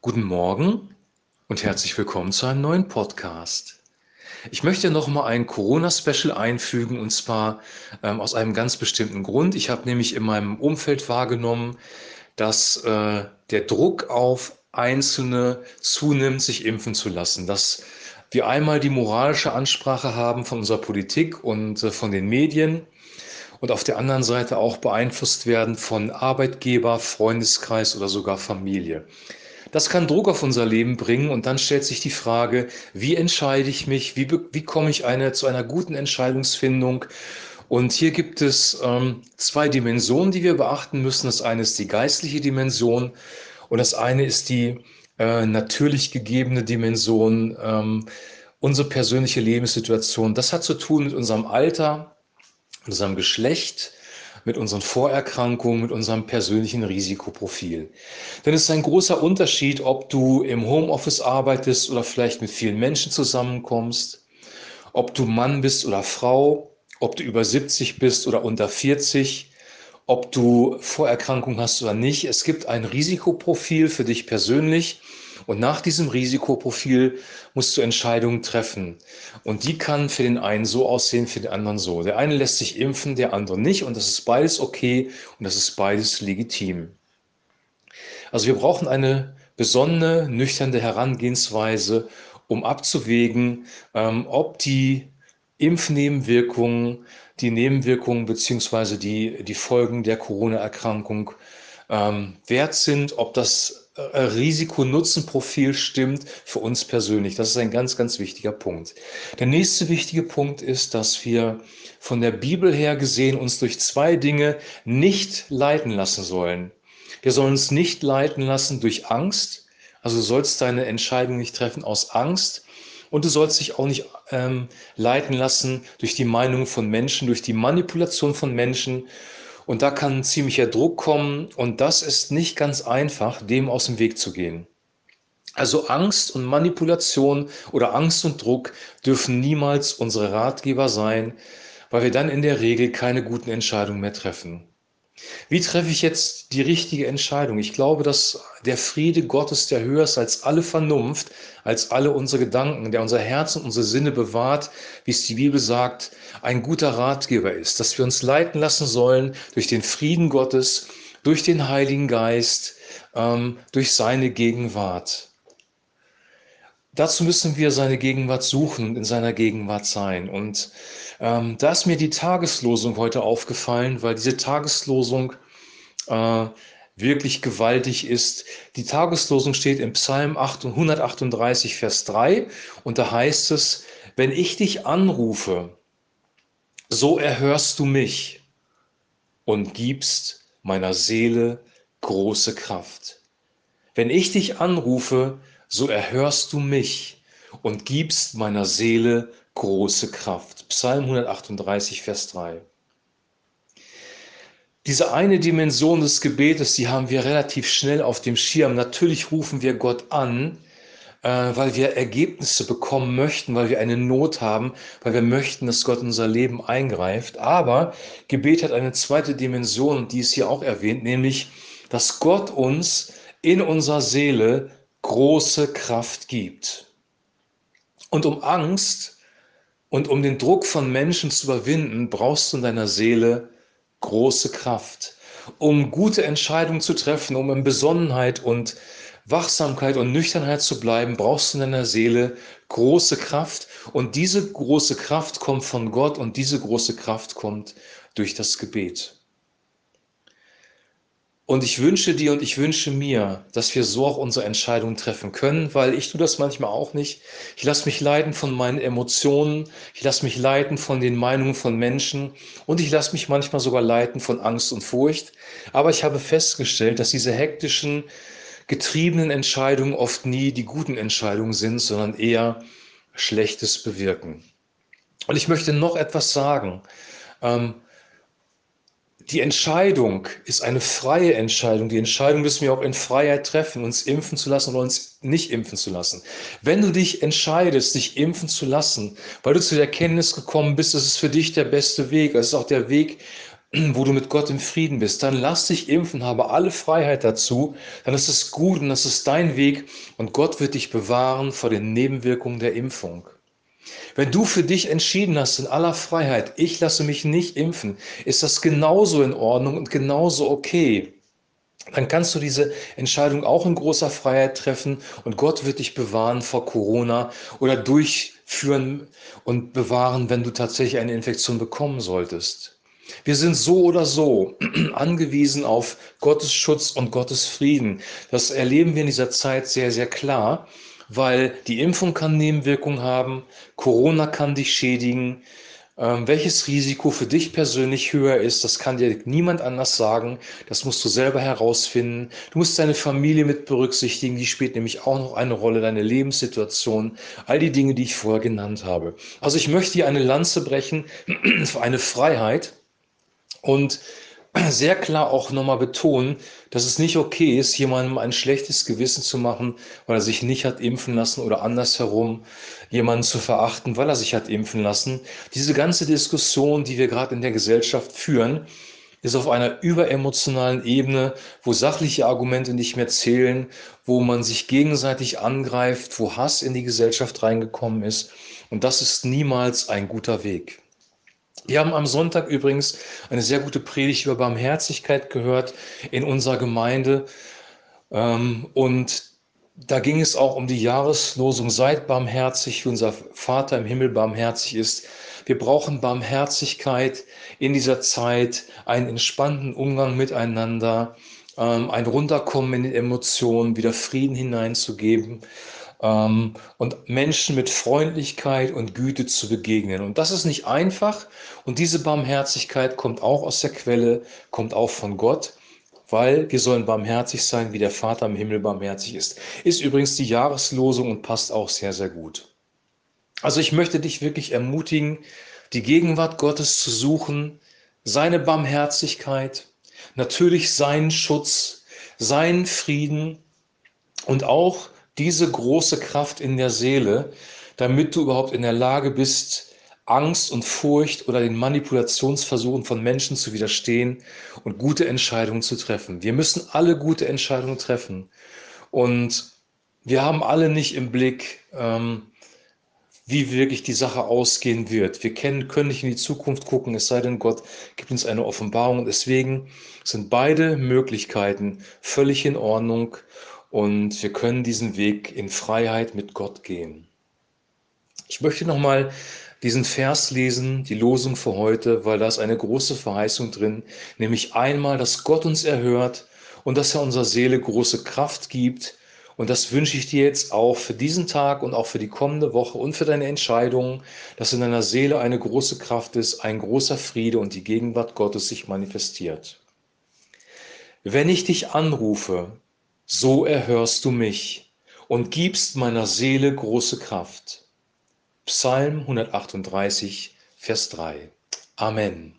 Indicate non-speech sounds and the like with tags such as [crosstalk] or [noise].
Guten Morgen und herzlich willkommen zu einem neuen Podcast. Ich möchte noch mal ein Corona-Special einfügen und zwar ähm, aus einem ganz bestimmten Grund. Ich habe nämlich in meinem Umfeld wahrgenommen, dass äh, der Druck auf Einzelne zunimmt, sich impfen zu lassen. Dass wir einmal die moralische Ansprache haben von unserer Politik und äh, von den Medien und auf der anderen Seite auch beeinflusst werden von Arbeitgeber, Freundeskreis oder sogar Familie. Das kann Druck auf unser Leben bringen und dann stellt sich die Frage, wie entscheide ich mich, wie, wie komme ich eine, zu einer guten Entscheidungsfindung? Und hier gibt es ähm, zwei Dimensionen, die wir beachten müssen. Das eine ist die geistliche Dimension und das eine ist die äh, natürlich gegebene Dimension, ähm, unsere persönliche Lebenssituation. Das hat zu tun mit unserem Alter, unserem Geschlecht, mit unseren Vorerkrankungen, mit unserem persönlichen Risikoprofil. Denn es ist ein großer Unterschied, ob du im Homeoffice arbeitest oder vielleicht mit vielen Menschen zusammenkommst, ob du Mann bist oder Frau, ob du über 70 bist oder unter 40, ob du Vorerkrankungen hast oder nicht. Es gibt ein Risikoprofil für dich persönlich und nach diesem Risikoprofil musst du Entscheidungen treffen. Und die kann für den einen so aussehen, für den anderen so. Der eine lässt sich impfen, der andere nicht. Und das ist beides okay und das ist beides legitim. Also wir brauchen eine besondere, nüchterne Herangehensweise, um abzuwägen, ähm, ob die Impfnebenwirkungen, die Nebenwirkungen beziehungsweise die, die Folgen der Corona-Erkrankung ähm, wert sind, ob das Risiko-Nutzen-Profil stimmt für uns persönlich. Das ist ein ganz, ganz wichtiger Punkt. Der nächste wichtige Punkt ist, dass wir von der Bibel her gesehen uns durch zwei Dinge nicht leiten lassen sollen. Wir sollen uns nicht leiten lassen durch Angst. Also du sollst deine Entscheidung nicht treffen aus Angst. Und du sollst dich auch nicht ähm, leiten lassen durch die Meinung von Menschen, durch die Manipulation von Menschen, und da kann ziemlicher Druck kommen und das ist nicht ganz einfach, dem aus dem Weg zu gehen. Also Angst und Manipulation oder Angst und Druck dürfen niemals unsere Ratgeber sein, weil wir dann in der Regel keine guten Entscheidungen mehr treffen. Wie treffe ich jetzt die richtige Entscheidung? Ich glaube, dass der Friede Gottes, der höher ist als alle Vernunft, als alle unsere Gedanken, der unser Herz und unsere Sinne bewahrt, wie es die Bibel sagt, ein guter Ratgeber ist, dass wir uns leiten lassen sollen durch den Frieden Gottes, durch den Heiligen Geist, ähm, durch seine Gegenwart. Dazu müssen wir seine Gegenwart suchen und in seiner Gegenwart sein. Und ähm, da ist mir die Tageslosung heute aufgefallen, weil diese Tageslosung äh, wirklich gewaltig ist. Die Tageslosung steht im Psalm 138, Vers 3 und da heißt es, wenn ich dich anrufe, so erhörst du mich und gibst meiner Seele große Kraft. Wenn ich dich anrufe, so erhörst du mich und gibst meiner Seele große Kraft. Psalm 138, Vers 3. Diese eine Dimension des Gebetes, die haben wir relativ schnell auf dem Schirm. Natürlich rufen wir Gott an, äh, weil wir Ergebnisse bekommen möchten, weil wir eine Not haben, weil wir möchten, dass Gott in unser Leben eingreift. Aber Gebet hat eine zweite Dimension, die ist hier auch erwähnt, nämlich, dass Gott uns in unserer Seele große Kraft gibt. Und um Angst und um den Druck von Menschen zu überwinden, brauchst du in deiner Seele große Kraft. Um gute Entscheidungen zu treffen, um in Besonnenheit und Wachsamkeit und Nüchternheit zu bleiben, brauchst du in deiner Seele große Kraft. Und diese große Kraft kommt von Gott und diese große Kraft kommt durch das Gebet. Und ich wünsche dir und ich wünsche mir, dass wir so auch unsere Entscheidungen treffen können, weil ich tue das manchmal auch nicht. Ich lasse mich leiten von meinen Emotionen, ich lasse mich leiten von den Meinungen von Menschen und ich lasse mich manchmal sogar leiten von Angst und Furcht. Aber ich habe festgestellt, dass diese hektischen, getriebenen Entscheidungen oft nie die guten Entscheidungen sind, sondern eher Schlechtes bewirken. Und ich möchte noch etwas sagen. Ähm, die Entscheidung ist eine freie Entscheidung. Die Entscheidung müssen wir auch in Freiheit treffen, uns impfen zu lassen oder uns nicht impfen zu lassen. Wenn du dich entscheidest, dich impfen zu lassen, weil du zu der Erkenntnis gekommen bist, das ist für dich der beste Weg, das ist auch der Weg, [clears throat] wo du mit Gott im Frieden bist, dann lass dich impfen, habe alle Freiheit dazu, dann ist es gut und das ist dein Weg und Gott wird dich bewahren vor den Nebenwirkungen der Impfung. Wenn du für dich entschieden hast in aller Freiheit, ich lasse mich nicht impfen, ist das genauso in Ordnung und genauso okay. Dann kannst du diese Entscheidung auch in großer Freiheit treffen und Gott wird dich bewahren vor Corona oder durchführen und bewahren, wenn du tatsächlich eine Infektion bekommen solltest. Wir sind so oder so [clears throat] angewiesen auf Gottes Schutz und Gottes Frieden. Das erleben wir in dieser Zeit sehr, sehr klar, weil die Impfung kann Nebenwirkungen haben, Corona kann dich schädigen. Ähm, welches Risiko für dich persönlich höher ist, das kann dir niemand anders sagen. Das musst du selber herausfinden. Du musst deine Familie mit berücksichtigen. Die spielt nämlich auch noch eine Rolle, deine Lebenssituation, all die Dinge, die ich vorher genannt habe. Also ich möchte hier eine Lanze brechen [clears throat] für eine Freiheit und sehr klar auch nochmal betonen, dass es nicht okay ist, jemandem ein schlechtes Gewissen zu machen, weil er sich nicht hat impfen lassen oder andersherum jemanden zu verachten, weil er sich hat impfen lassen. Diese ganze Diskussion, die wir gerade in der Gesellschaft führen, ist auf einer überemotionalen Ebene, wo sachliche Argumente nicht mehr zählen, wo man sich gegenseitig angreift, wo Hass in die Gesellschaft reingekommen ist. Und das ist niemals ein guter Weg. Wir haben am Sonntag übrigens eine sehr gute Predigt über Barmherzigkeit gehört in unserer Gemeinde. Ähm, und da ging es auch um die Jahreslosung, seid barmherzig, wie unser Vater im Himmel barmherzig ist. Wir brauchen Barmherzigkeit in dieser Zeit, einen entspannten Umgang miteinander, ähm, ein Runterkommen in die Emotionen, wieder Frieden hineinzugeben ähm, und Menschen mit Freundlichkeit und Güte zu begegnen. Und das ist nicht einfach. Und diese Barmherzigkeit kommt auch aus der Quelle, kommt auch von Gott weil wir sollen barmherzig sein, wie der Vater im Himmel barmherzig ist. Ist übrigens die Jahreslosung und passt auch sehr, sehr gut. Also ich möchte dich wirklich ermutigen, die Gegenwart Gottes zu suchen, seine Barmherzigkeit, natürlich seinen Schutz, seinen Frieden und auch diese große Kraft in der Seele, damit du überhaupt in der Lage bist, Angst und Furcht oder den Manipulationsversuchen von Menschen zu widerstehen und gute Entscheidungen zu treffen. Wir müssen alle gute Entscheidungen treffen. Und wir haben alle nicht im Blick, ähm, wie wirklich die Sache ausgehen wird. Wir kennen, können nicht in die Zukunft gucken, es sei denn, Gott gibt uns eine Offenbarung. deswegen sind beide Möglichkeiten völlig in Ordnung und wir können diesen Weg in Freiheit mit Gott gehen. Ich möchte nochmal diesen Vers lesen, die Losung für heute, weil da ist eine große Verheißung drin, nämlich einmal, dass Gott uns erhört und dass er unserer Seele große Kraft gibt. Und das wünsche ich dir jetzt auch für diesen Tag und auch für die kommende Woche und für deine Entscheidungen, dass in deiner Seele eine große Kraft ist, ein großer Friede und die Gegenwart Gottes sich manifestiert. Wenn ich dich anrufe, so erhörst du mich und gibst meiner Seele große Kraft. Psalm 138, Vers 3. Amen.